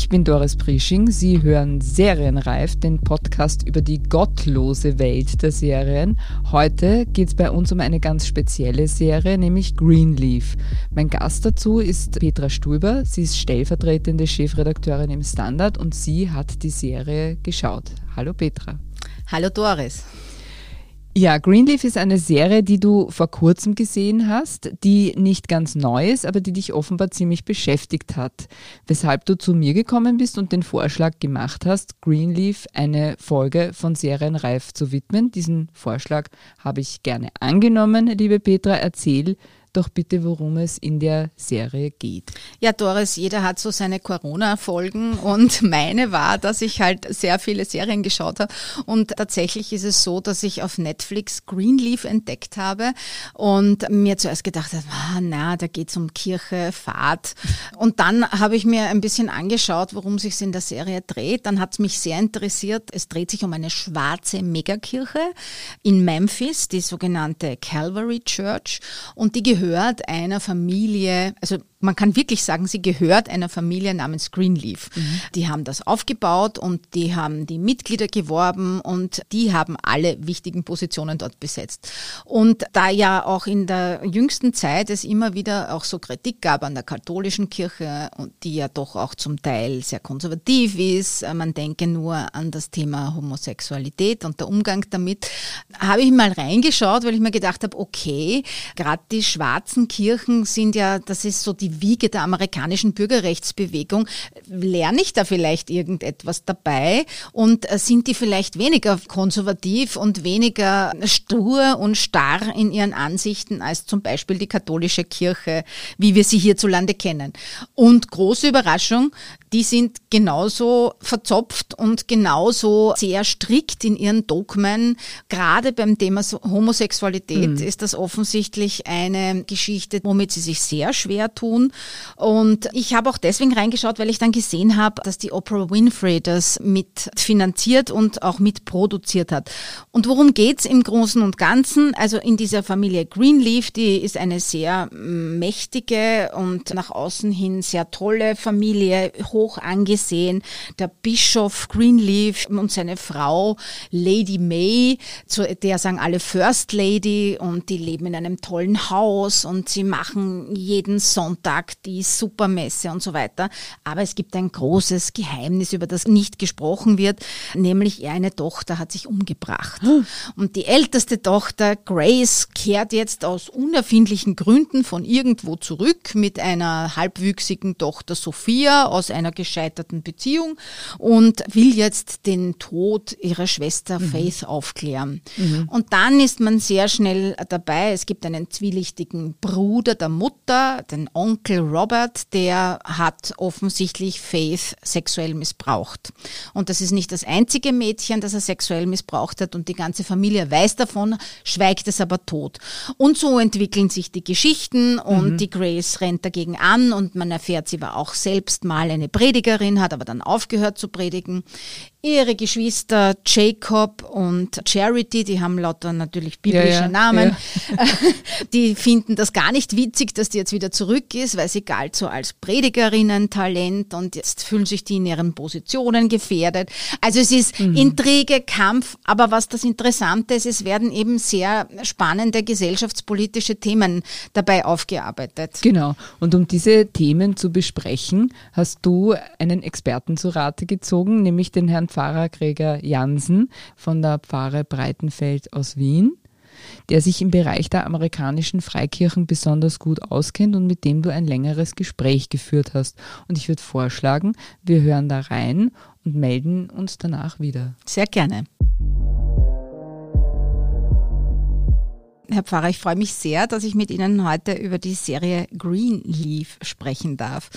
Ich bin Doris Prisching. Sie hören Serienreif, den Podcast über die gottlose Welt der Serien. Heute geht es bei uns um eine ganz spezielle Serie, nämlich Greenleaf. Mein Gast dazu ist Petra Stuber. Sie ist stellvertretende Chefredakteurin im Standard und sie hat die Serie geschaut. Hallo Petra. Hallo Doris. Ja, Greenleaf ist eine Serie, die du vor kurzem gesehen hast, die nicht ganz neu ist, aber die dich offenbar ziemlich beschäftigt hat. Weshalb du zu mir gekommen bist und den Vorschlag gemacht hast, Greenleaf eine Folge von Serienreif zu widmen. Diesen Vorschlag habe ich gerne angenommen, liebe Petra. Erzähl, doch bitte, worum es in der Serie geht. Ja, Doris, jeder hat so seine Corona-Folgen und meine war, dass ich halt sehr viele Serien geschaut habe und tatsächlich ist es so, dass ich auf Netflix Greenleaf entdeckt habe und mir zuerst gedacht habe, ah, na, da geht es um Kirche, Fahrt und dann habe ich mir ein bisschen angeschaut, worum sich in der Serie dreht. Dann hat es mich sehr interessiert. Es dreht sich um eine schwarze Megakirche in Memphis, die sogenannte Calvary Church und die gehört gehört einer Familie, also man kann wirklich sagen, sie gehört einer Familie namens Greenleaf. Mhm. Die haben das aufgebaut und die haben die Mitglieder geworben und die haben alle wichtigen Positionen dort besetzt. Und da ja auch in der jüngsten Zeit es immer wieder auch so Kritik gab an der katholischen Kirche und die ja doch auch zum Teil sehr konservativ ist, äh, man denke nur an das Thema Homosexualität und der Umgang damit, habe ich mal reingeschaut, weil ich mir gedacht habe, okay, gerade die schwarzen Kirchen sind ja, das ist so die die Wiege der amerikanischen Bürgerrechtsbewegung. Lerne ich da vielleicht irgendetwas dabei und äh, sind die vielleicht weniger konservativ und weniger stur und starr in ihren Ansichten als zum Beispiel die katholische Kirche, wie wir sie hierzulande kennen. Und große Überraschung, die sind genauso verzopft und genauso sehr strikt in ihren Dogmen. Gerade beim Thema Homosexualität mhm. ist das offensichtlich eine Geschichte, womit sie sich sehr schwer tun. Und ich habe auch deswegen reingeschaut, weil ich dann gesehen habe, dass die Oprah Winfrey das mitfinanziert und auch mitproduziert hat. Und worum geht's im Großen und Ganzen? Also in dieser Familie Greenleaf, die ist eine sehr mächtige und nach außen hin sehr tolle Familie, hoch angesehen. Der Bischof Greenleaf und seine Frau Lady May, zu der sagen alle First Lady und die leben in einem tollen Haus und sie machen jeden Sonntag die Supermesse und so weiter. Aber es gibt ein großes Geheimnis, über das nicht gesprochen wird, nämlich eine Tochter hat sich umgebracht. Und die älteste Tochter, Grace, kehrt jetzt aus unerfindlichen Gründen von irgendwo zurück mit einer halbwüchsigen Tochter Sophia aus einer einer gescheiterten Beziehung und will jetzt den Tod ihrer Schwester mhm. Faith aufklären. Mhm. Und dann ist man sehr schnell dabei. Es gibt einen zwielichtigen Bruder der Mutter, den Onkel Robert, der hat offensichtlich Faith sexuell missbraucht. Und das ist nicht das einzige Mädchen, das er sexuell missbraucht hat und die ganze Familie weiß davon, schweigt es aber tot. Und so entwickeln sich die Geschichten und mhm. die Grace rennt dagegen an und man erfährt, sie war auch selbst mal eine Predigerin, hat aber dann aufgehört zu predigen. Ihre Geschwister Jacob und Charity, die haben lauter natürlich biblische ja, ja, Namen, ja. die finden das gar nicht witzig, dass die jetzt wieder zurück ist, weil sie galt so als Predigerinnen-Talent und jetzt fühlen sich die in ihren Positionen gefährdet. Also es ist mhm. Intrige, Kampf, aber was das Interessante ist, es werden eben sehr spannende gesellschaftspolitische Themen dabei aufgearbeitet. Genau. Und um diese Themen zu besprechen, hast du einen Experten zu Rate gezogen, nämlich den Herrn Pfarrer Gregor Jansen von der Pfarre Breitenfeld aus Wien, der sich im Bereich der amerikanischen Freikirchen besonders gut auskennt und mit dem du ein längeres Gespräch geführt hast. Und ich würde vorschlagen, wir hören da rein und melden uns danach wieder. Sehr gerne. Herr Pfarrer, ich freue mich sehr, dass ich mit Ihnen heute über die Serie Greenleaf sprechen darf.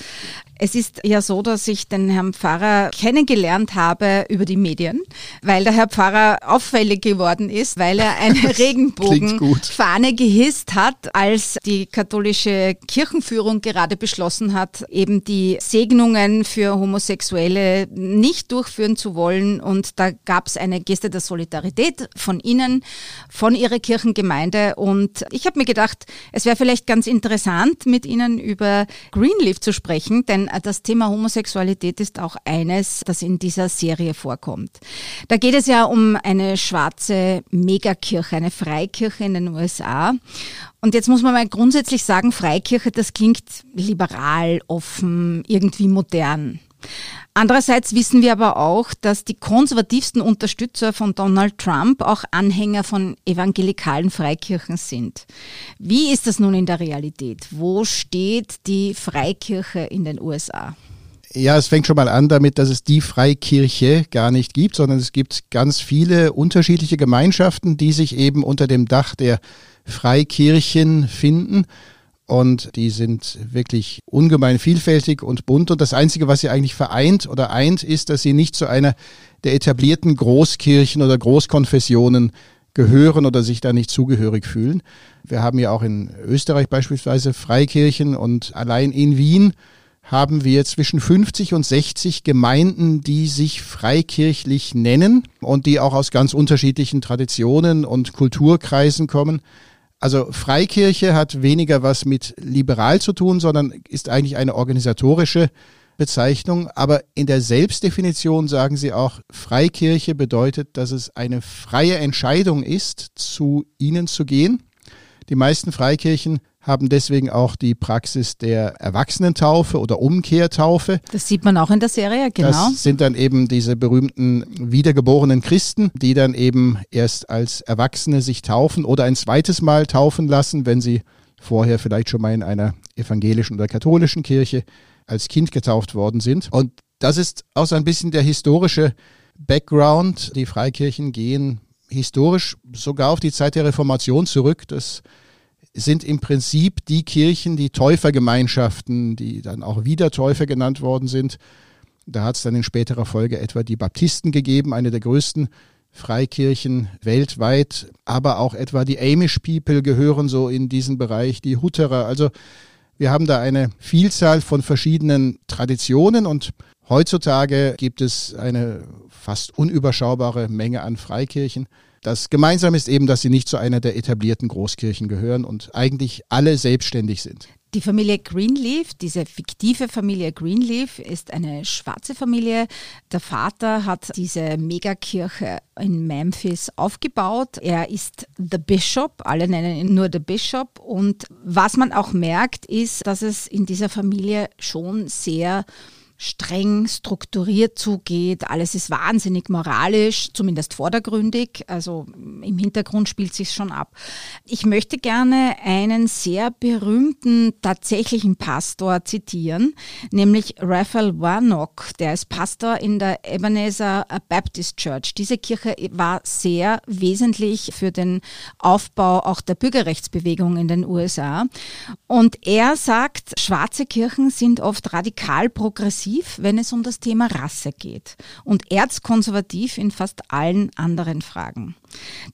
Es ist ja so, dass ich den Herrn Pfarrer kennengelernt habe über die Medien, weil der Herr Pfarrer auffällig geworden ist, weil er eine Regenbogenfahne gehisst hat, als die katholische Kirchenführung gerade beschlossen hat, eben die Segnungen für Homosexuelle nicht durchführen zu wollen. Und da gab es eine Geste der Solidarität von Ihnen, von Ihrer Kirchengemeinde. Und ich habe mir gedacht, es wäre vielleicht ganz interessant, mit Ihnen über Greenleaf zu sprechen, denn das Thema Homosexualität ist auch eines, das in dieser Serie vorkommt. Da geht es ja um eine schwarze Megakirche, eine Freikirche in den USA. Und jetzt muss man mal grundsätzlich sagen, Freikirche, das klingt liberal, offen, irgendwie modern. Andererseits wissen wir aber auch, dass die konservativsten Unterstützer von Donald Trump auch Anhänger von evangelikalen Freikirchen sind. Wie ist das nun in der Realität? Wo steht die Freikirche in den USA? Ja, es fängt schon mal an damit, dass es die Freikirche gar nicht gibt, sondern es gibt ganz viele unterschiedliche Gemeinschaften, die sich eben unter dem Dach der Freikirchen finden und die sind wirklich ungemein vielfältig und bunt. Und das Einzige, was sie eigentlich vereint oder eint, ist, dass sie nicht zu einer der etablierten Großkirchen oder Großkonfessionen gehören oder sich da nicht zugehörig fühlen. Wir haben ja auch in Österreich beispielsweise Freikirchen und allein in Wien haben wir zwischen 50 und 60 Gemeinden, die sich freikirchlich nennen und die auch aus ganz unterschiedlichen Traditionen und Kulturkreisen kommen. Also Freikirche hat weniger was mit liberal zu tun, sondern ist eigentlich eine organisatorische Bezeichnung. Aber in der Selbstdefinition sagen sie auch, Freikirche bedeutet, dass es eine freie Entscheidung ist, zu ihnen zu gehen. Die meisten Freikirchen haben deswegen auch die Praxis der Erwachsenentaufe oder Umkehrtaufe. Das sieht man auch in der Serie, genau. Das sind dann eben diese berühmten wiedergeborenen Christen, die dann eben erst als Erwachsene sich taufen oder ein zweites Mal taufen lassen, wenn sie vorher vielleicht schon mal in einer evangelischen oder katholischen Kirche als Kind getauft worden sind. Und das ist auch so ein bisschen der historische Background. Die Freikirchen gehen historisch sogar auf die Zeit der Reformation zurück. Das sind im Prinzip die Kirchen, die Täufergemeinschaften, die dann auch wieder Täufer genannt worden sind. Da hat es dann in späterer Folge etwa die Baptisten gegeben, eine der größten Freikirchen weltweit, aber auch etwa die Amish People gehören so in diesen Bereich, die Hutterer. Also wir haben da eine Vielzahl von verschiedenen Traditionen und heutzutage gibt es eine fast unüberschaubare Menge an Freikirchen. Das gemeinsam ist eben, dass sie nicht zu einer der etablierten Großkirchen gehören und eigentlich alle selbstständig sind. Die Familie Greenleaf, diese fiktive Familie Greenleaf, ist eine schwarze Familie. Der Vater hat diese Megakirche in Memphis aufgebaut. Er ist The Bishop, alle nennen ihn nur The Bishop. Und was man auch merkt, ist, dass es in dieser Familie schon sehr streng strukturiert zugeht. Alles ist wahnsinnig moralisch, zumindest vordergründig. Also im Hintergrund spielt sich schon ab. Ich möchte gerne einen sehr berühmten tatsächlichen Pastor zitieren, nämlich Raphael Warnock. Der ist Pastor in der Ebenezer Baptist Church. Diese Kirche war sehr wesentlich für den Aufbau auch der Bürgerrechtsbewegung in den USA. Und er sagt, schwarze Kirchen sind oft radikal progressiv progressiv, wenn es um das Thema Rasse geht und erzkonservativ in fast allen anderen Fragen.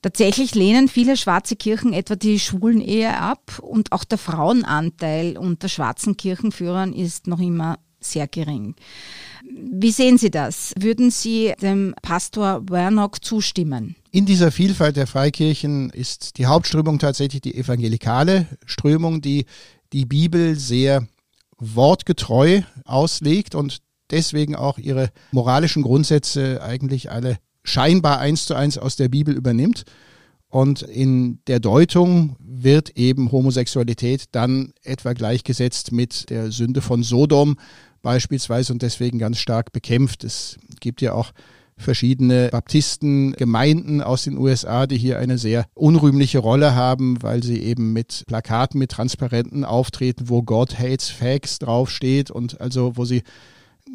Tatsächlich lehnen viele schwarze Kirchen etwa die schwulen Ehe ab und auch der Frauenanteil unter schwarzen Kirchenführern ist noch immer sehr gering. Wie sehen Sie das? Würden Sie dem Pastor Wernock zustimmen? In dieser Vielfalt der Freikirchen ist die Hauptströmung tatsächlich die evangelikale Strömung, die die Bibel sehr wortgetreu auslegt und deswegen auch ihre moralischen Grundsätze eigentlich alle scheinbar eins zu eins aus der Bibel übernimmt. Und in der Deutung wird eben Homosexualität dann etwa gleichgesetzt mit der Sünde von Sodom beispielsweise und deswegen ganz stark bekämpft. Es gibt ja auch verschiedene Baptistengemeinden aus den USA, die hier eine sehr unrühmliche Rolle haben, weil sie eben mit Plakaten, mit Transparenten auftreten, wo God hates Facts draufsteht und also wo sie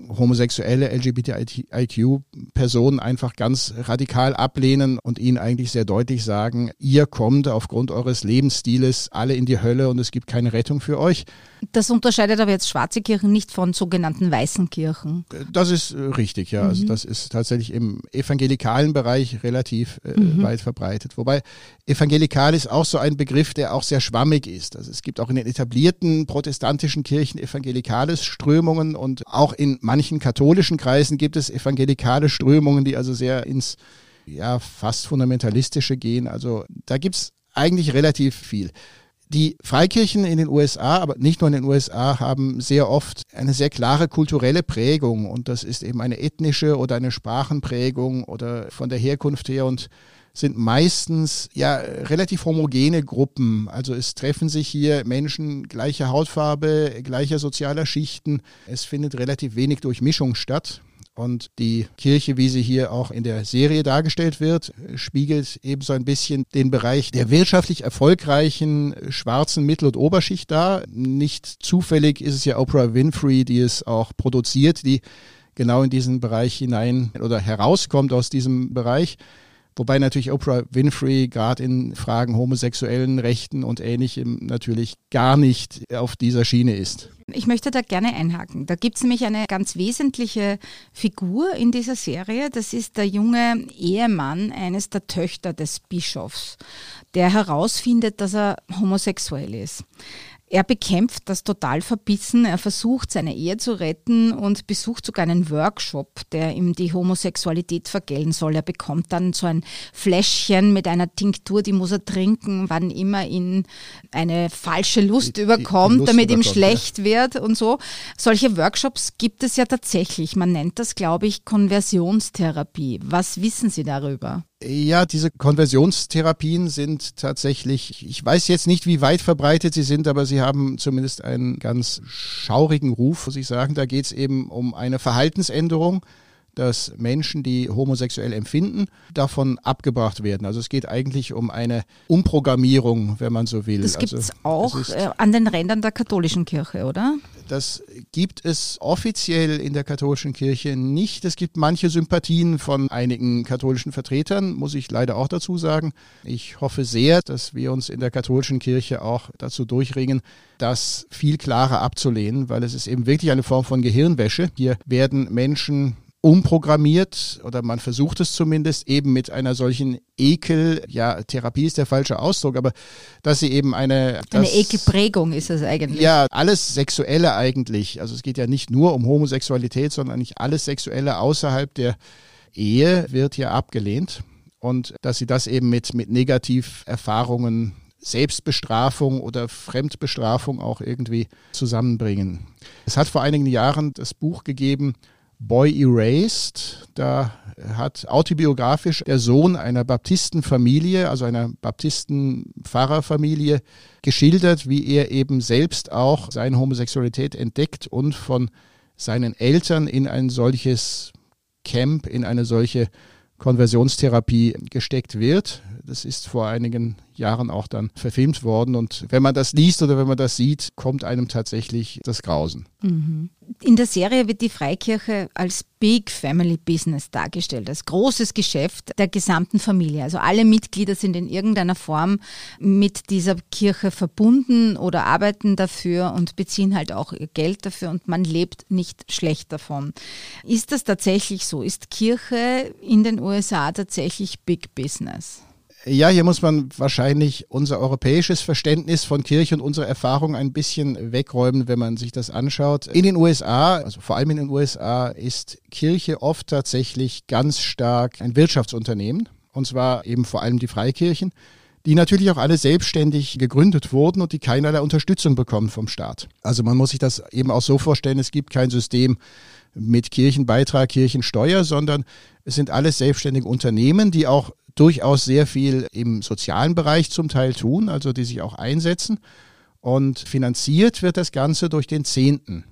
homosexuelle LGBTIQ-Personen einfach ganz radikal ablehnen und ihnen eigentlich sehr deutlich sagen, ihr kommt aufgrund eures Lebensstiles alle in die Hölle und es gibt keine Rettung für euch. Das unterscheidet aber jetzt schwarze Kirchen nicht von sogenannten weißen Kirchen. Das ist äh, richtig, ja. Also mhm. Also das ist tatsächlich im evangelikalen Bereich relativ äh, mhm. weit verbreitet. Wobei evangelikal ist auch so ein Begriff, der auch sehr schwammig ist. Also es gibt auch in den etablierten protestantischen Kirchen evangelikale Strömungen und auch in manchen katholischen Kreisen gibt es evangelikale Strömungen, die also sehr ins ja, fast fundamentalistische gehen. Also da gibt es eigentlich relativ viel. Die Freikirchen in den USA, aber nicht nur in den USA, haben sehr oft eine sehr klare kulturelle Prägung und das ist eben eine ethnische oder eine Sprachenprägung oder von der Herkunft her und sind meistens ja relativ homogene Gruppen. Also es treffen sich hier Menschen gleicher Hautfarbe, gleicher sozialer Schichten. Es findet relativ wenig Durchmischung statt. Und die Kirche, wie sie hier auch in der Serie dargestellt wird, spiegelt ebenso ein bisschen den Bereich der wirtschaftlich erfolgreichen schwarzen Mittel- und Oberschicht dar. Nicht zufällig ist es ja Oprah Winfrey, die es auch produziert, die genau in diesen Bereich hinein oder herauskommt aus diesem Bereich. Wobei natürlich Oprah Winfrey gerade in Fragen homosexuellen Rechten und ähnlichem natürlich gar nicht auf dieser Schiene ist. Ich möchte da gerne einhaken. Da gibt es nämlich eine ganz wesentliche Figur in dieser Serie. Das ist der junge Ehemann eines der Töchter des Bischofs, der herausfindet, dass er homosexuell ist. Er bekämpft das total verbissen. Er versucht, seine Ehe zu retten und besucht sogar einen Workshop, der ihm die Homosexualität vergällen soll. Er bekommt dann so ein Fläschchen mit einer Tinktur, die muss er trinken, wann immer ihn eine falsche Lust die, überkommt, die Lust damit ihm schlecht ja. wird und so. Solche Workshops gibt es ja tatsächlich. Man nennt das, glaube ich, Konversionstherapie. Was wissen Sie darüber? Ja, diese Konversionstherapien sind tatsächlich, ich weiß jetzt nicht, wie weit verbreitet sie sind, aber sie haben zumindest einen ganz schaurigen Ruf, muss ich sagen. Da geht es eben um eine Verhaltensänderung dass Menschen, die homosexuell empfinden, davon abgebracht werden. Also es geht eigentlich um eine Umprogrammierung, wenn man so will. Das gibt es also, auch äh, an den Rändern der katholischen Kirche, oder? Das gibt es offiziell in der katholischen Kirche nicht. Es gibt manche Sympathien von einigen katholischen Vertretern, muss ich leider auch dazu sagen. Ich hoffe sehr, dass wir uns in der katholischen Kirche auch dazu durchringen, das viel klarer abzulehnen, weil es ist eben wirklich eine Form von Gehirnwäsche. Hier werden Menschen umprogrammiert oder man versucht es zumindest eben mit einer solchen Ekel, ja, Therapie ist der falsche Ausdruck, aber dass sie eben eine. Eine Ekelprägung ist es eigentlich. Ja, alles Sexuelle eigentlich. Also es geht ja nicht nur um Homosexualität, sondern nicht alles Sexuelle außerhalb der Ehe wird ja abgelehnt. Und dass sie das eben mit, mit Negativerfahrungen Selbstbestrafung oder Fremdbestrafung auch irgendwie zusammenbringen. Es hat vor einigen Jahren das Buch gegeben, Boy Erased. Da hat autobiografisch der Sohn einer Baptistenfamilie, also einer Baptistenpfarrerfamilie, geschildert, wie er eben selbst auch seine Homosexualität entdeckt und von seinen Eltern in ein solches Camp, in eine solche Konversionstherapie gesteckt wird. Das ist vor einigen Jahren auch dann verfilmt worden. Und wenn man das liest oder wenn man das sieht, kommt einem tatsächlich das Grausen. Mhm. In der Serie wird die Freikirche als Big Family Business dargestellt, als großes Geschäft der gesamten Familie. Also alle Mitglieder sind in irgendeiner Form mit dieser Kirche verbunden oder arbeiten dafür und beziehen halt auch ihr Geld dafür und man lebt nicht schlecht davon. Ist das tatsächlich so? Ist Kirche in den USA tatsächlich Big Business? Ja, hier muss man wahrscheinlich unser europäisches Verständnis von Kirche und unsere Erfahrung ein bisschen wegräumen, wenn man sich das anschaut. In den USA, also vor allem in den USA, ist Kirche oft tatsächlich ganz stark ein Wirtschaftsunternehmen. Und zwar eben vor allem die Freikirchen, die natürlich auch alle selbstständig gegründet wurden und die keinerlei Unterstützung bekommen vom Staat. Also man muss sich das eben auch so vorstellen, es gibt kein System mit Kirchenbeitrag, Kirchensteuer, sondern es sind alles selbstständige Unternehmen, die auch durchaus sehr viel im sozialen Bereich zum Teil tun, also die sich auch einsetzen. Und finanziert wird das Ganze durch den Zehnten.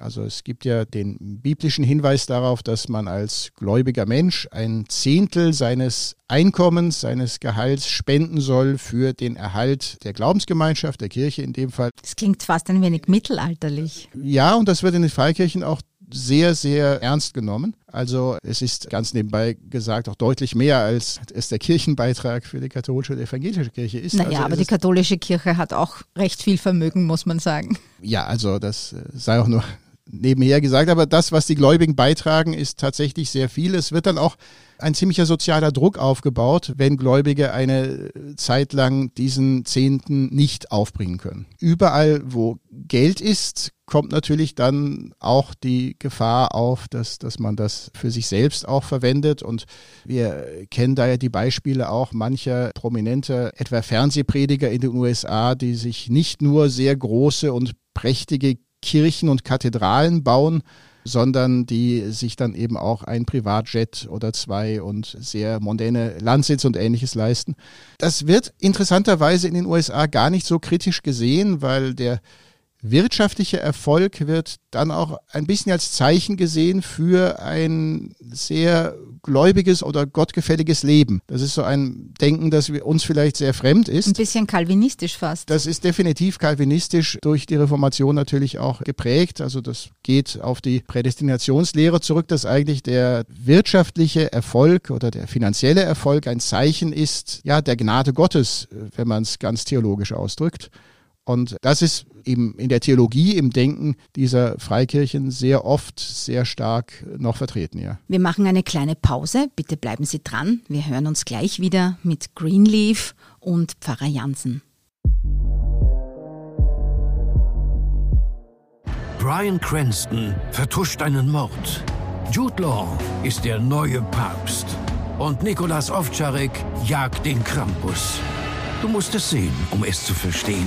Also es gibt ja den biblischen Hinweis darauf, dass man als gläubiger Mensch ein Zehntel seines Einkommens, seines Gehalts spenden soll für den Erhalt der Glaubensgemeinschaft, der Kirche in dem Fall. Das klingt fast ein wenig mittelalterlich. Ja, und das wird in den Freikirchen auch sehr, sehr ernst genommen. Also es ist ganz nebenbei gesagt auch deutlich mehr, als es der Kirchenbeitrag für die katholische und evangelische Kirche ist. Naja, also aber die katholische Kirche hat auch recht viel Vermögen, muss man sagen. Ja, also das äh, sei auch nur nebenher gesagt, aber das, was die Gläubigen beitragen, ist tatsächlich sehr viel. Es wird dann auch ein ziemlicher sozialer Druck aufgebaut, wenn Gläubige eine Zeit lang diesen Zehnten nicht aufbringen können. Überall, wo Geld ist, kommt natürlich dann auch die Gefahr auf, dass, dass man das für sich selbst auch verwendet. Und wir kennen da ja die Beispiele auch mancher prominenter, etwa Fernsehprediger in den USA, die sich nicht nur sehr große und prächtige Kirchen und Kathedralen bauen, sondern die sich dann eben auch ein Privatjet oder zwei und sehr mondäne Landsitz und ähnliches leisten. Das wird interessanterweise in den USA gar nicht so kritisch gesehen, weil der wirtschaftlicher Erfolg wird dann auch ein bisschen als Zeichen gesehen für ein sehr gläubiges oder gottgefälliges Leben. Das ist so ein Denken, das uns vielleicht sehr fremd ist. Ein bisschen kalvinistisch fast. Das ist definitiv kalvinistisch durch die Reformation natürlich auch geprägt. Also das geht auf die Prädestinationslehre zurück, dass eigentlich der wirtschaftliche Erfolg oder der finanzielle Erfolg ein Zeichen ist, ja, der Gnade Gottes, wenn man es ganz theologisch ausdrückt. Und das ist eben in der Theologie, im Denken dieser Freikirchen sehr oft sehr stark noch vertreten, ja. Wir machen eine kleine Pause. Bitte bleiben Sie dran. Wir hören uns gleich wieder mit Greenleaf und Pfarrer Jansen. Brian Cranston vertuscht einen Mord. Jude Law ist der neue Papst. Und Nikolas Ovtcharek jagt den Krampus. Du musst es sehen, um es zu verstehen.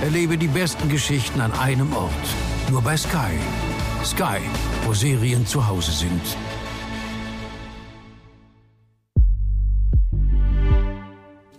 Erlebe die besten Geschichten an einem Ort. Nur bei Sky. Sky, wo Serien zu Hause sind.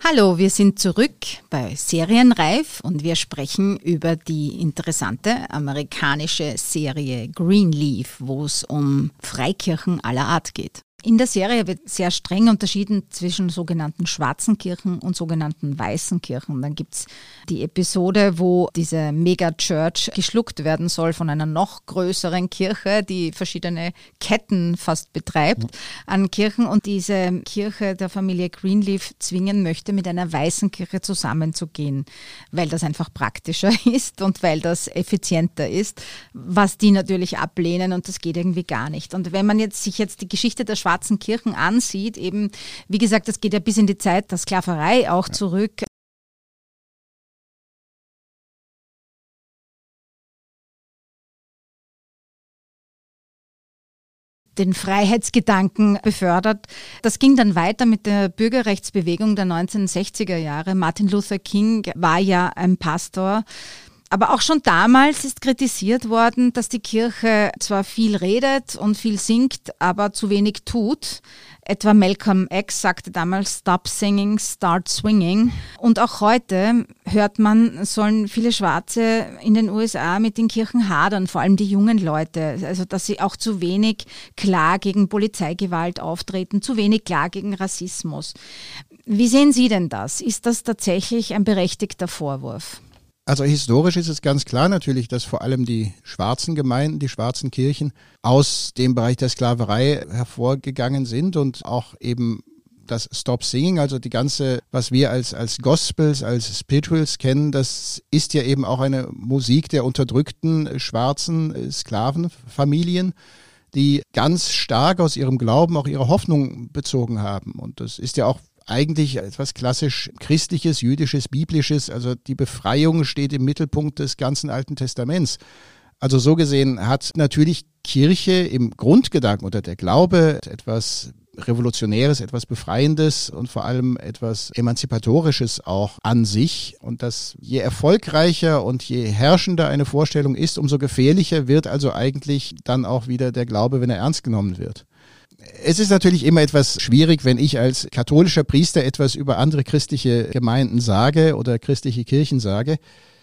Hallo, wir sind zurück bei Serienreif und wir sprechen über die interessante amerikanische Serie Greenleaf, wo es um Freikirchen aller Art geht. In der Serie wird sehr streng unterschieden zwischen sogenannten schwarzen Kirchen und sogenannten weißen Kirchen. Dann gibt's die Episode, wo diese Mega-Church geschluckt werden soll von einer noch größeren Kirche, die verschiedene Ketten fast betreibt an Kirchen und diese Kirche der Familie Greenleaf zwingen möchte, mit einer weißen Kirche zusammenzugehen, weil das einfach praktischer ist und weil das effizienter ist, was die natürlich ablehnen und das geht irgendwie gar nicht. Und wenn man jetzt sich jetzt die Geschichte der schwarzen Kirchen ansieht, eben, wie gesagt, das geht ja bis in die Zeit der Sklaverei auch zurück. den Freiheitsgedanken befördert. Das ging dann weiter mit der Bürgerrechtsbewegung der 1960er Jahre. Martin Luther King war ja ein Pastor, aber auch schon damals ist kritisiert worden, dass die Kirche zwar viel redet und viel singt, aber zu wenig tut. Etwa Malcolm X sagte damals Stop singing, start swinging. Und auch heute hört man, sollen viele Schwarze in den USA mit den Kirchen hadern, vor allem die jungen Leute. Also, dass sie auch zu wenig klar gegen Polizeigewalt auftreten, zu wenig klar gegen Rassismus. Wie sehen Sie denn das? Ist das tatsächlich ein berechtigter Vorwurf? Also historisch ist es ganz klar natürlich, dass vor allem die schwarzen Gemeinden, die schwarzen Kirchen aus dem Bereich der Sklaverei hervorgegangen sind und auch eben das Stop Singing, also die ganze, was wir als, als Gospels, als Spirituals kennen, das ist ja eben auch eine Musik der unterdrückten schwarzen Sklavenfamilien, die ganz stark aus ihrem Glauben auch ihre Hoffnung bezogen haben. Und das ist ja auch eigentlich etwas klassisch christliches, jüdisches, biblisches. Also die Befreiung steht im Mittelpunkt des ganzen Alten Testaments. Also so gesehen hat natürlich Kirche im Grundgedanken oder der Glaube etwas Revolutionäres, etwas Befreiendes und vor allem etwas Emanzipatorisches auch an sich. Und dass je erfolgreicher und je herrschender eine Vorstellung ist, umso gefährlicher wird also eigentlich dann auch wieder der Glaube, wenn er ernst genommen wird. Es ist natürlich immer etwas schwierig, wenn ich als katholischer Priester etwas über andere christliche Gemeinden sage oder christliche Kirchen sage.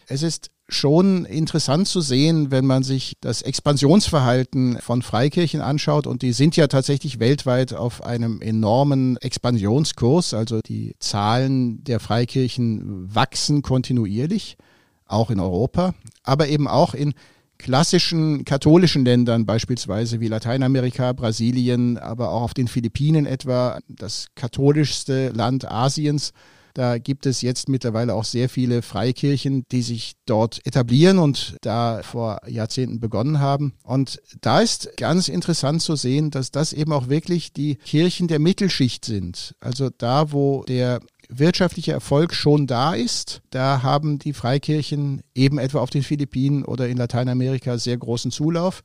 Es ist schon interessant zu sehen, wenn man sich das Expansionsverhalten von Freikirchen anschaut und die sind ja tatsächlich weltweit auf einem enormen Expansionskurs, also die Zahlen der Freikirchen wachsen kontinuierlich, auch in Europa, aber eben auch in klassischen katholischen Ländern, beispielsweise wie Lateinamerika, Brasilien, aber auch auf den Philippinen etwa, das katholischste Land Asiens, da gibt es jetzt mittlerweile auch sehr viele Freikirchen, die sich dort etablieren und da vor Jahrzehnten begonnen haben. Und da ist ganz interessant zu sehen, dass das eben auch wirklich die Kirchen der Mittelschicht sind. Also da, wo der wirtschaftliche Erfolg schon da ist, da haben die Freikirchen eben etwa auf den Philippinen oder in Lateinamerika sehr großen Zulauf.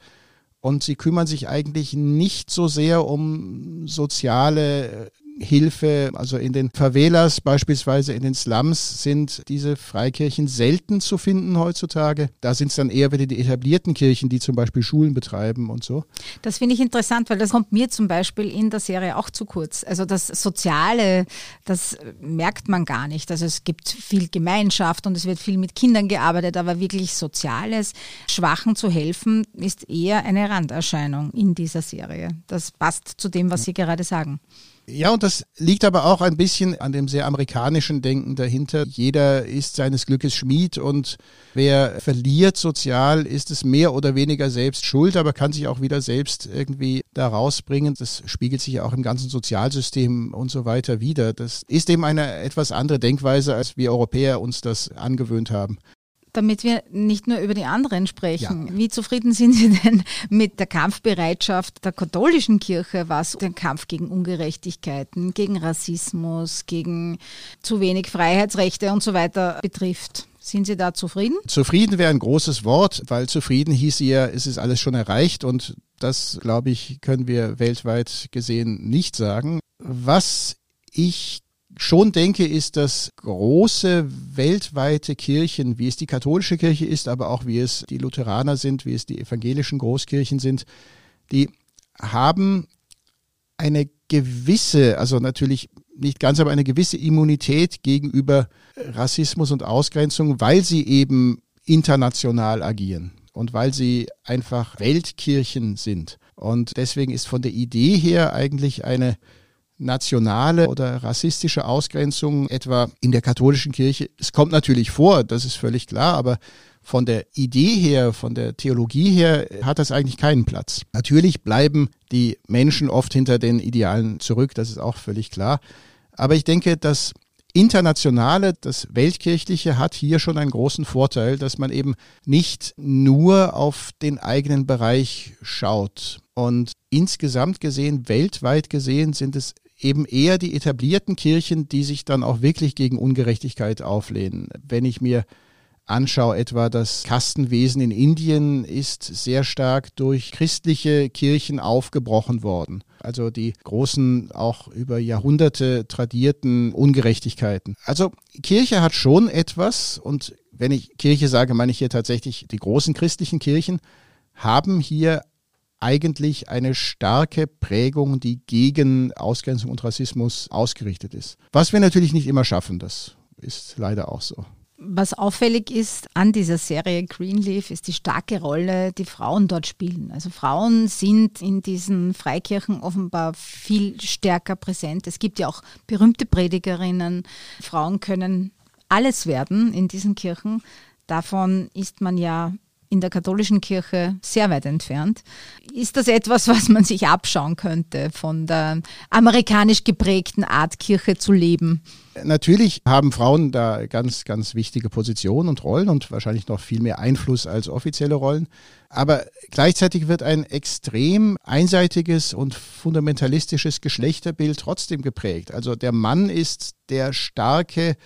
Und sie kümmern sich eigentlich nicht so sehr um soziale Hilfe. Also in den Favelas, beispielsweise in den Slums, sind diese Freikirchen selten zu finden heutzutage. Da sind es dann eher wieder die etablierten Kirchen, die zum Beispiel Schulen betreiben und so. Das finde ich interessant, weil das kommt mir zum Beispiel in der Serie auch zu kurz. Also das Soziale, das merkt man gar nicht. Also es gibt viel Gemeinschaft und es wird viel mit Kindern gearbeitet, aber wirklich Soziales, Schwachen zu helfen, ist eher eine Randerscheinung in dieser Serie. Das passt zu dem, was Sie gerade sagen. Ja, und das liegt aber auch ein bisschen an dem sehr amerikanischen Denken dahinter. Jeder ist seines Glückes Schmied und wer verliert sozial, ist es mehr oder weniger selbst schuld, aber kann sich auch wieder selbst irgendwie da rausbringen. Das spiegelt sich ja auch im ganzen Sozialsystem und so weiter wieder. Das ist eben eine etwas andere Denkweise, als wir Europäer uns das angewöhnt haben damit wir nicht nur über die anderen sprechen. Ja. Wie zufrieden sind Sie denn mit der Kampfbereitschaft der katholischen Kirche, was den Kampf gegen Ungerechtigkeiten, gegen Rassismus, gegen zu wenig Freiheitsrechte und so weiter betrifft? Sind Sie da zufrieden? Zufrieden wäre ein großes Wort, weil zufrieden hieß ja, es ist alles schon erreicht und das, glaube ich, können wir weltweit gesehen nicht sagen. Was ich schon denke, ist, dass große weltweite Kirchen, wie es die katholische Kirche ist, aber auch wie es die Lutheraner sind, wie es die evangelischen Großkirchen sind, die haben eine gewisse, also natürlich nicht ganz, aber eine gewisse Immunität gegenüber Rassismus und Ausgrenzung, weil sie eben international agieren und weil sie einfach Weltkirchen sind. Und deswegen ist von der Idee her eigentlich eine nationale oder rassistische Ausgrenzung, etwa in der katholischen Kirche. Es kommt natürlich vor, das ist völlig klar, aber von der Idee her, von der Theologie her hat das eigentlich keinen Platz. Natürlich bleiben die Menschen oft hinter den Idealen zurück, das ist auch völlig klar. Aber ich denke, das Internationale, das Weltkirchliche hat hier schon einen großen Vorteil, dass man eben nicht nur auf den eigenen Bereich schaut. Und insgesamt gesehen, weltweit gesehen, sind es eben eher die etablierten Kirchen, die sich dann auch wirklich gegen Ungerechtigkeit auflehnen. Wenn ich mir anschaue, etwa das Kastenwesen in Indien ist sehr stark durch christliche Kirchen aufgebrochen worden. Also die großen, auch über Jahrhunderte tradierten Ungerechtigkeiten. Also Kirche hat schon etwas und wenn ich Kirche sage, meine ich hier tatsächlich die großen christlichen Kirchen, haben hier eigentlich eine starke Prägung, die gegen Ausgrenzung und Rassismus ausgerichtet ist. Was wir natürlich nicht immer schaffen, das ist leider auch so. Was auffällig ist an dieser Serie Greenleaf, ist die starke Rolle, die Frauen dort spielen. Also Frauen sind in diesen Freikirchen offenbar viel stärker präsent. Es gibt ja auch berühmte Predigerinnen. Frauen können alles werden in diesen Kirchen. Davon ist man ja in der katholischen Kirche sehr weit entfernt. Ist das etwas, was man sich abschauen könnte von der amerikanisch geprägten Art, Kirche zu leben? Natürlich haben Frauen da ganz, ganz wichtige Positionen und Rollen und wahrscheinlich noch viel mehr Einfluss als offizielle Rollen. Aber gleichzeitig wird ein extrem einseitiges und fundamentalistisches Geschlechterbild trotzdem geprägt. Also der Mann ist der starke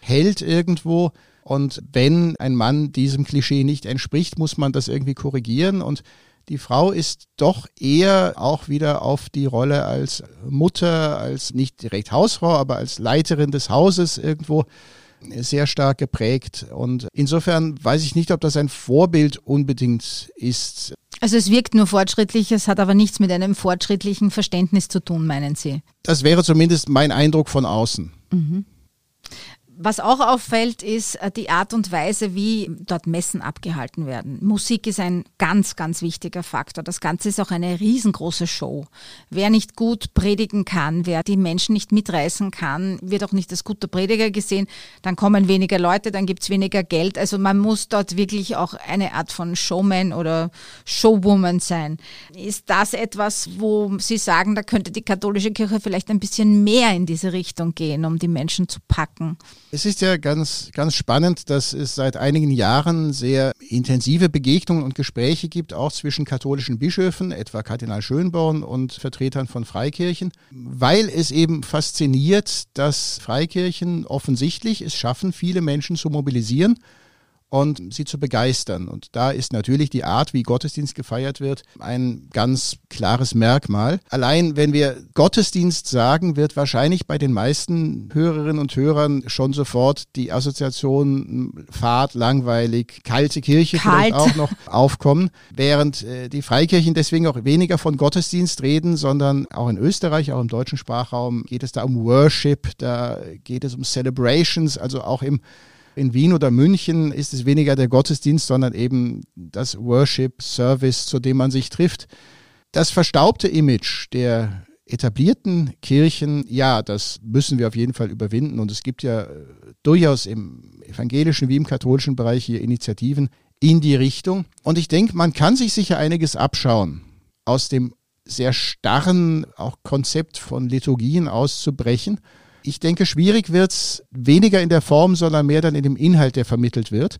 Held irgendwo und wenn ein Mann diesem Klischee nicht entspricht, muss man das irgendwie korrigieren. Und die Frau ist doch eher auch wieder auf die Rolle als Mutter, als nicht direkt Hausfrau, aber als Leiterin des Hauses irgendwo sehr stark geprägt. Und insofern weiß ich nicht, ob das ein Vorbild unbedingt ist. Also es wirkt nur fortschrittlich, es hat aber nichts mit einem fortschrittlichen Verständnis zu tun, meinen Sie? Das wäre zumindest mein Eindruck von außen. Mhm. Was auch auffällt, ist äh, die Art und Weise, wie dort Messen abgehalten werden. Musik ist ein ganz, ganz wichtiger Faktor. Das Ganze ist auch eine riesengroße Show. Wer nicht gut predigen kann, wer die Menschen nicht mitreißen kann, wird auch nicht als guter Prediger gesehen. Dann kommen weniger Leute, dann gibt's weniger Geld. Also man muss dort wirklich auch eine Art von Showman oder Showwoman sein. Ist das etwas, wo Sie sagen, da könnte die katholische Kirche vielleicht ein bisschen mehr in diese Richtung gehen, um die Menschen zu packen? Es ist ja ganz, ganz spannend, dass es seit einigen Jahren sehr intensive Begegnungen und Gespräche gibt, auch zwischen katholischen Bischöfen, etwa Kardinal Schönborn und Vertretern von Freikirchen, weil es eben fasziniert, dass Freikirchen offensichtlich es schaffen, viele Menschen zu mobilisieren und sie zu begeistern. Und da ist natürlich die Art, wie Gottesdienst gefeiert wird, ein ganz klares Merkmal. Allein wenn wir Gottesdienst sagen, wird wahrscheinlich bei den meisten Hörerinnen und Hörern schon sofort die Assoziation Fahrt, langweilig, kalte Kirche Kalt. vielleicht auch noch aufkommen, während äh, die Freikirchen deswegen auch weniger von Gottesdienst reden, sondern auch in Österreich, auch im deutschen Sprachraum geht es da um Worship, da geht es um Celebrations, also auch im in Wien oder München ist es weniger der Gottesdienst, sondern eben das Worship Service, zu dem man sich trifft. Das verstaubte Image der etablierten Kirchen, ja, das müssen wir auf jeden Fall überwinden. Und es gibt ja äh, durchaus im evangelischen wie im katholischen Bereich hier Initiativen in die Richtung. Und ich denke, man kann sich sicher einiges abschauen aus dem sehr starren auch Konzept von Liturgien auszubrechen ich denke, schwierig wird es weniger in der Form, sondern mehr dann in dem Inhalt, der vermittelt wird.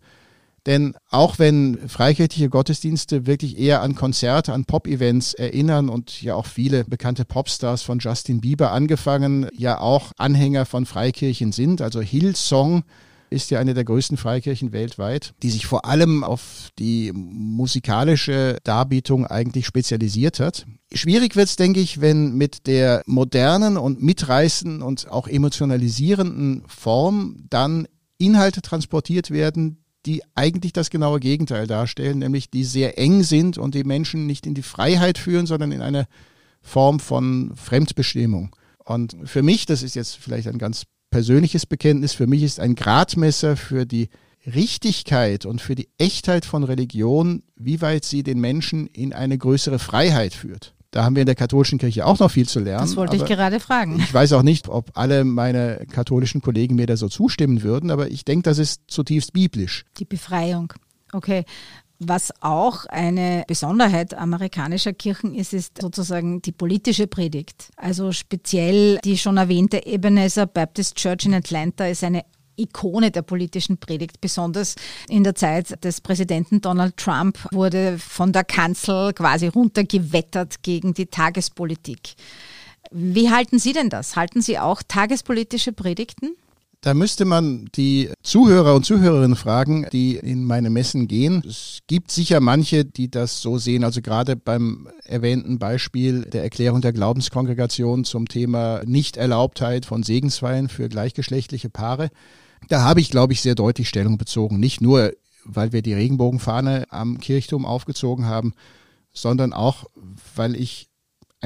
Denn auch wenn freikirchliche Gottesdienste wirklich eher an Konzerte, an Pop-Events erinnern und ja auch viele bekannte Popstars von Justin Bieber angefangen, ja auch Anhänger von Freikirchen sind, also Hillsong ist ja eine der größten Freikirchen weltweit, die sich vor allem auf die musikalische Darbietung eigentlich spezialisiert hat. Schwierig wird es, denke ich, wenn mit der modernen und mitreißenden und auch emotionalisierenden Form dann Inhalte transportiert werden, die eigentlich das genaue Gegenteil darstellen, nämlich die sehr eng sind und die Menschen nicht in die Freiheit führen, sondern in eine Form von Fremdbestimmung. Und für mich, das ist jetzt vielleicht ein ganz persönliches Bekenntnis, für mich ist ein Gradmesser für die Richtigkeit und für die Echtheit von Religion, wie weit sie den Menschen in eine größere Freiheit führt. Da haben wir in der katholischen Kirche auch noch viel zu lernen. Das wollte ich gerade fragen. Ich weiß auch nicht, ob alle meine katholischen Kollegen mir da so zustimmen würden, aber ich denke, das ist zutiefst biblisch. Die Befreiung. Okay. Was auch eine Besonderheit amerikanischer Kirchen ist, ist sozusagen die politische Predigt. Also speziell die schon erwähnte Ebenezer Baptist Church in Atlanta ist eine Ikone der politischen Predigt. Besonders in der Zeit des Präsidenten Donald Trump wurde von der Kanzel quasi runtergewettert gegen die Tagespolitik. Wie halten Sie denn das? Halten Sie auch tagespolitische Predigten? Da müsste man die Zuhörer und Zuhörerinnen fragen, die in meine Messen gehen. Es gibt sicher manche, die das so sehen. Also gerade beim erwähnten Beispiel der Erklärung der Glaubenskongregation zum Thema Nichterlaubtheit von Segensfeiern für gleichgeschlechtliche Paare. Da habe ich, glaube ich, sehr deutlich Stellung bezogen. Nicht nur, weil wir die Regenbogenfahne am Kirchturm aufgezogen haben, sondern auch, weil ich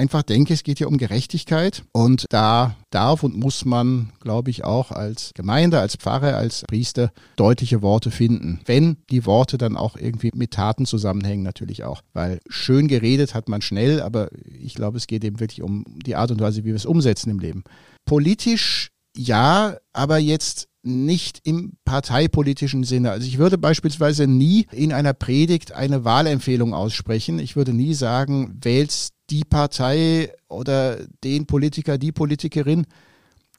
einfach denke, es geht hier um Gerechtigkeit und da darf und muss man, glaube ich, auch als Gemeinde, als Pfarrer, als Priester deutliche Worte finden. Wenn die Worte dann auch irgendwie mit Taten zusammenhängen, natürlich auch. Weil schön geredet hat man schnell, aber ich glaube, es geht eben wirklich um die Art und Weise, wie wir es umsetzen im Leben. Politisch ja, aber jetzt nicht im parteipolitischen Sinne. Also ich würde beispielsweise nie in einer Predigt eine Wahlempfehlung aussprechen. Ich würde nie sagen, wählst die Partei oder den Politiker, die Politikerin.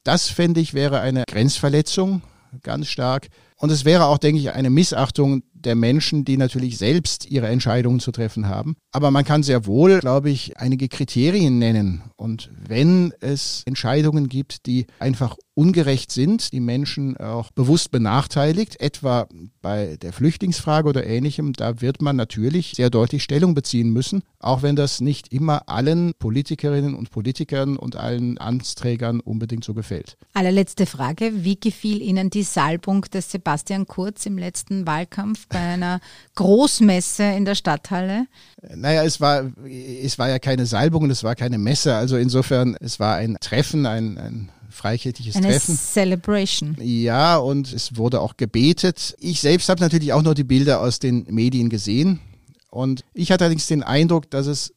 Das fände ich wäre eine Grenzverletzung, ganz stark. Und es wäre auch, denke ich, eine Missachtung der Menschen, die natürlich selbst ihre Entscheidungen zu treffen haben. Aber man kann sehr wohl, glaube ich, einige Kriterien nennen. Und wenn es Entscheidungen gibt, die einfach ungerecht sind, die Menschen auch bewusst benachteiligt, etwa bei der Flüchtlingsfrage oder ähnlichem, da wird man natürlich sehr deutlich Stellung beziehen müssen, auch wenn das nicht immer allen Politikerinnen und Politikern und allen Amtsträgern unbedingt so gefällt. Allerletzte Frage, wie gefiel Ihnen die Salbung des Sebastian Kurz im letzten Wahlkampf bei einer Großmesse in der Stadthalle? Naja, es war, es war ja keine Salbung und es war keine Messe, also insofern, es war ein Treffen, ein, ein freikirchliches Eine Treffen. Celebration. Ja, und es wurde auch gebetet. Ich selbst habe natürlich auch nur die Bilder aus den Medien gesehen. Und ich hatte allerdings den Eindruck, dass es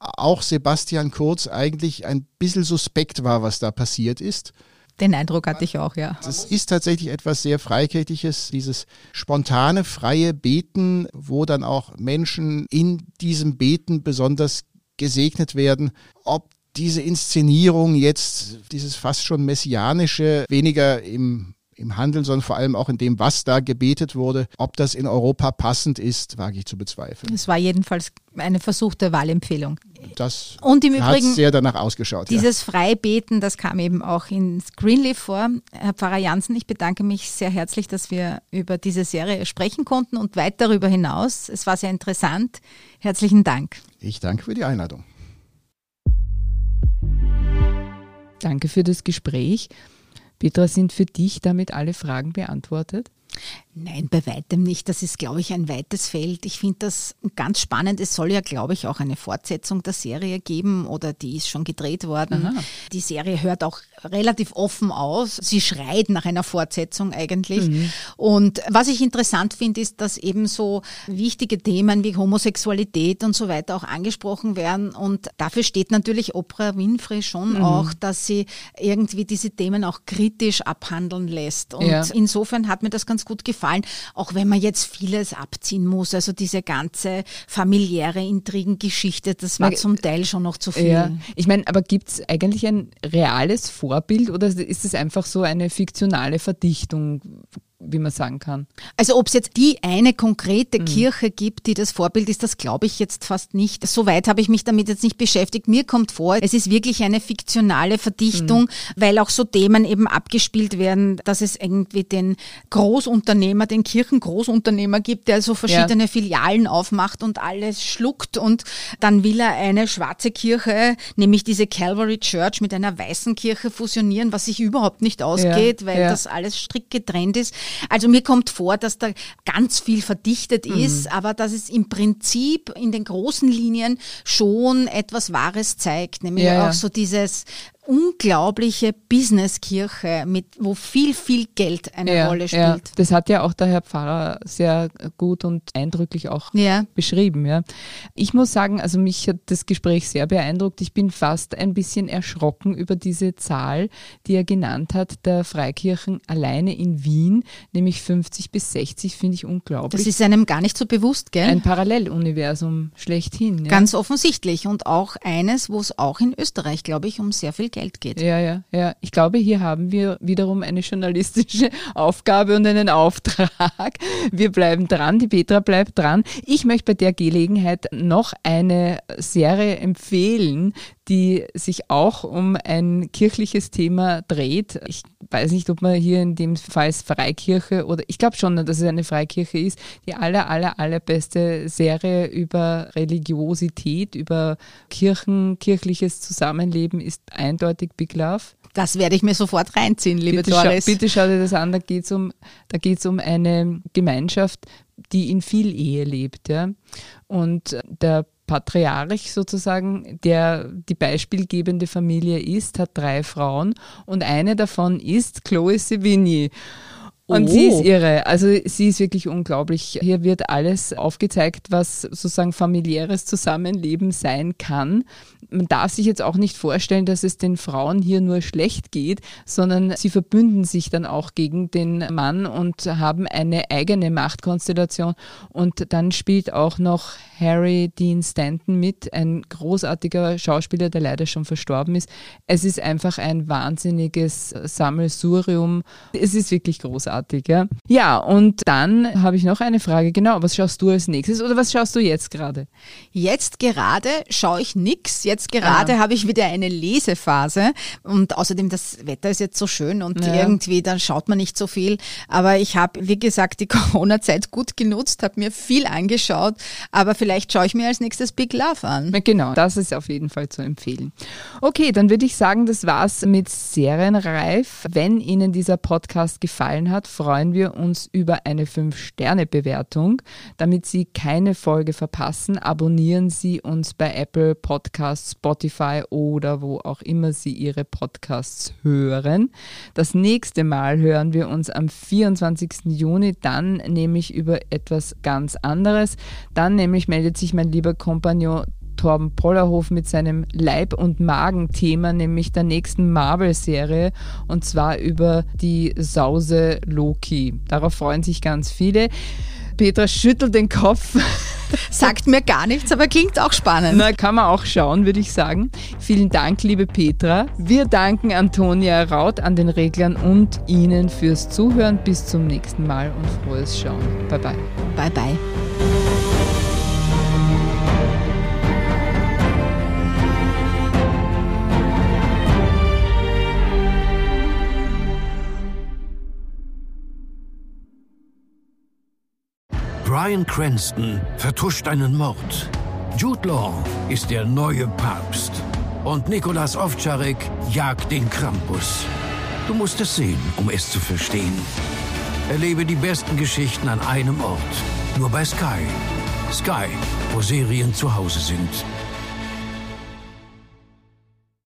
auch Sebastian Kurz eigentlich ein bisschen suspekt war, was da passiert ist. Den Eindruck hatte ich auch, ja. Das ist tatsächlich etwas sehr Freikirchliches, dieses spontane, freie Beten, wo dann auch Menschen in diesem Beten besonders gesegnet werden. Ob diese Inszenierung jetzt, dieses fast schon messianische, weniger im im Handeln, sondern vor allem auch in dem, was da gebetet wurde. Ob das in Europa passend ist, wage ich zu bezweifeln. Es war jedenfalls eine versuchte Wahlempfehlung. Das Und im hat Übrigen sehr danach ausgeschaut. ja. Dieses Freibeten, das kam eben auch in Greenleaf vor. Herr Pfarrer Janssen, ich bedanke mich sehr herzlich, dass wir über diese Serie sprechen konnten und weit darüber hinaus. Es war sehr interessant. Herzlichen Dank. Ich danke für die Einladung. Danke für das Gespräch. Petra, sind für dich damit alle Fragen beantwortet? Nein, bei weitem nicht. Das ist, glaube ich, ein weites Feld. Ich finde das ganz spannend. Es soll ja, glaube ich, auch eine Fortsetzung der Serie geben oder die ist schon gedreht worden. Aha. Die Serie hört auch relativ offen aus. Sie schreit nach einer Fortsetzung eigentlich. Mhm. Und was ich interessant finde, ist, dass eben so wichtige Themen wie Homosexualität und so weiter auch angesprochen werden. Und dafür steht natürlich Oprah Winfrey schon Mhm. auch, dass sie irgendwie diese Themen auch kritisch abhandeln lässt. Und Ja. insofern hat mir das ganz gut gefallen, auch wenn man jetzt vieles abziehen muss. Also diese ganze familiäre Intrigengeschichte, das war zum Teil schon noch zu viel. Ja, ich meine, aber gibt es eigentlich ein reales Vorbild oder ist es einfach so eine fiktionale Verdichtung, wie man sagen kann? Also ob es jetzt die eine Mhm. konkrete Kirche gibt, die das Vorbild ist, das glaube ich jetzt fast nicht. Soweit habe ich mich damit jetzt nicht beschäftigt. Mir kommt vor, es ist wirklich eine fiktionale Verdichtung, Mhm. weil auch so Themen eben abgespielt werden, dass es irgendwie den Großunternehmer, den Kirchengroßunternehmer gibt, der so verschiedene Filialen aufmacht und alles schluckt und dann will er eine schwarze Kirche, nämlich diese Calvary Church mit einer weißen Kirche fusionieren, was sich überhaupt nicht ausgeht, weil ja. das alles strikt getrennt ist. Also mir kommt vor, dass da ganz viel verdichtet Mhm. ist, aber dass es im Prinzip in den großen Linien schon etwas Wahres zeigt, nämlich Ja, auch so dieses unglaubliche Businesskirche, mit, wo viel, viel Geld eine Rolle spielt. Ja. Das hat ja auch der Herr Pfarrer sehr gut und eindrücklich auch Ja. beschrieben. Ja. Ich muss sagen, also mich hat das Gespräch sehr beeindruckt. Ich bin fast ein bisschen erschrocken über diese Zahl, die er genannt hat, der Freikirchen alleine in Wien, nämlich 50 bis 60, finde ich unglaublich. Das ist einem gar nicht so bewusst, gell? ein Paralleluniversum schlechthin. Ja. Ganz offensichtlich und auch eines, wo es auch in Österreich, glaube ich, um sehr viel Geld geht. Ja, ja, ja. Ich glaube, hier haben wir wiederum eine journalistische Aufgabe und einen Auftrag. Wir bleiben dran, die Petra bleibt dran. Ich möchte bei der Gelegenheit noch eine Serie empfehlen, die sich auch um ein kirchliches Thema dreht. Ich weiß nicht, ob man hier in dem Fall Freikirche oder ich glaube schon, dass es eine Freikirche ist. Die aller, aller, allerbeste Serie über Religiosität, über Kirchen, kirchliches Zusammenleben ist eindeutig Big Love. Das werde ich mir sofort reinziehen, liebe Bitte, Doris. bitte schau dir das an, da geht es um, da geht's um eine Gemeinschaft, die in Vielehe lebt. Ja? Und der Patriarch sozusagen, der die beispielgebende Familie ist, hat drei Frauen und eine davon ist Chloe Sevigny. Und Oh. sie ist irre. Also sie ist wirklich unglaublich. Hier wird alles aufgezeigt, was sozusagen familiäres Zusammenleben sein kann. Man darf sich jetzt auch nicht vorstellen, dass es den Frauen hier nur schlecht geht, sondern sie verbünden sich dann auch gegen den Mann und haben eine eigene Machtkonstellation. Und dann spielt auch noch Harry Dean Stanton mit, ein großartiger Schauspieler, der leider schon verstorben ist. Es ist einfach ein wahnsinniges Sammelsurium. Es ist wirklich großartig. Ja, ja und dann habe ich noch eine Frage. Genau, was schaust du als nächstes oder was schaust du jetzt gerade? Jetzt gerade schaue ich nix. Jetzt gerade Ah. habe ich wieder eine Lesephase und außerdem das Wetter ist jetzt so schön und Ja. irgendwie dann schaut man nicht so viel. Aber ich habe, wie gesagt, die Corona-Zeit gut genutzt, habe mir viel angeschaut, aber vielleicht schaue ich mir als nächstes Big Love an. Genau, das ist auf jeden Fall zu empfehlen. Okay, dann würde ich sagen, das war's mit Serienreif. Wenn Ihnen dieser Podcast gefallen hat, freuen wir uns über eine 5-Sterne-Bewertung. Damit Sie keine Folge verpassen, abonnieren Sie uns bei Apple Podcasts, Spotify oder wo auch immer Sie Ihre Podcasts hören. Das nächste Mal hören wir uns am 24. Juni, dann nämlich über etwas ganz anderes. Dann nämlich meldet sich mein lieber Kompagnon Torben Pollerhof mit seinem Leib- und Magen-Thema, nämlich der nächsten Marvel-Serie, und zwar über die Sause Loki. Darauf freuen sich ganz viele. Petra schüttelt den Kopf. Sagt mir gar nichts, aber klingt auch spannend. Na, kann man auch schauen, würde ich sagen. Vielen Dank, liebe Petra. Wir danken Antonia Raut an den Reglern und Ihnen fürs Zuhören. Bis zum nächsten Mal und frohes Schauen. Bye bye. Bye bye. Brian Cranston vertuscht einen Mord. Jude Law ist der neue Papst. Und Nikolas Ovtcharek jagt den Krampus. Du musst es sehen, um es zu verstehen. Erlebe die besten Geschichten an einem Ort. Nur bei Sky. Sky, wo Serien zu Hause sind.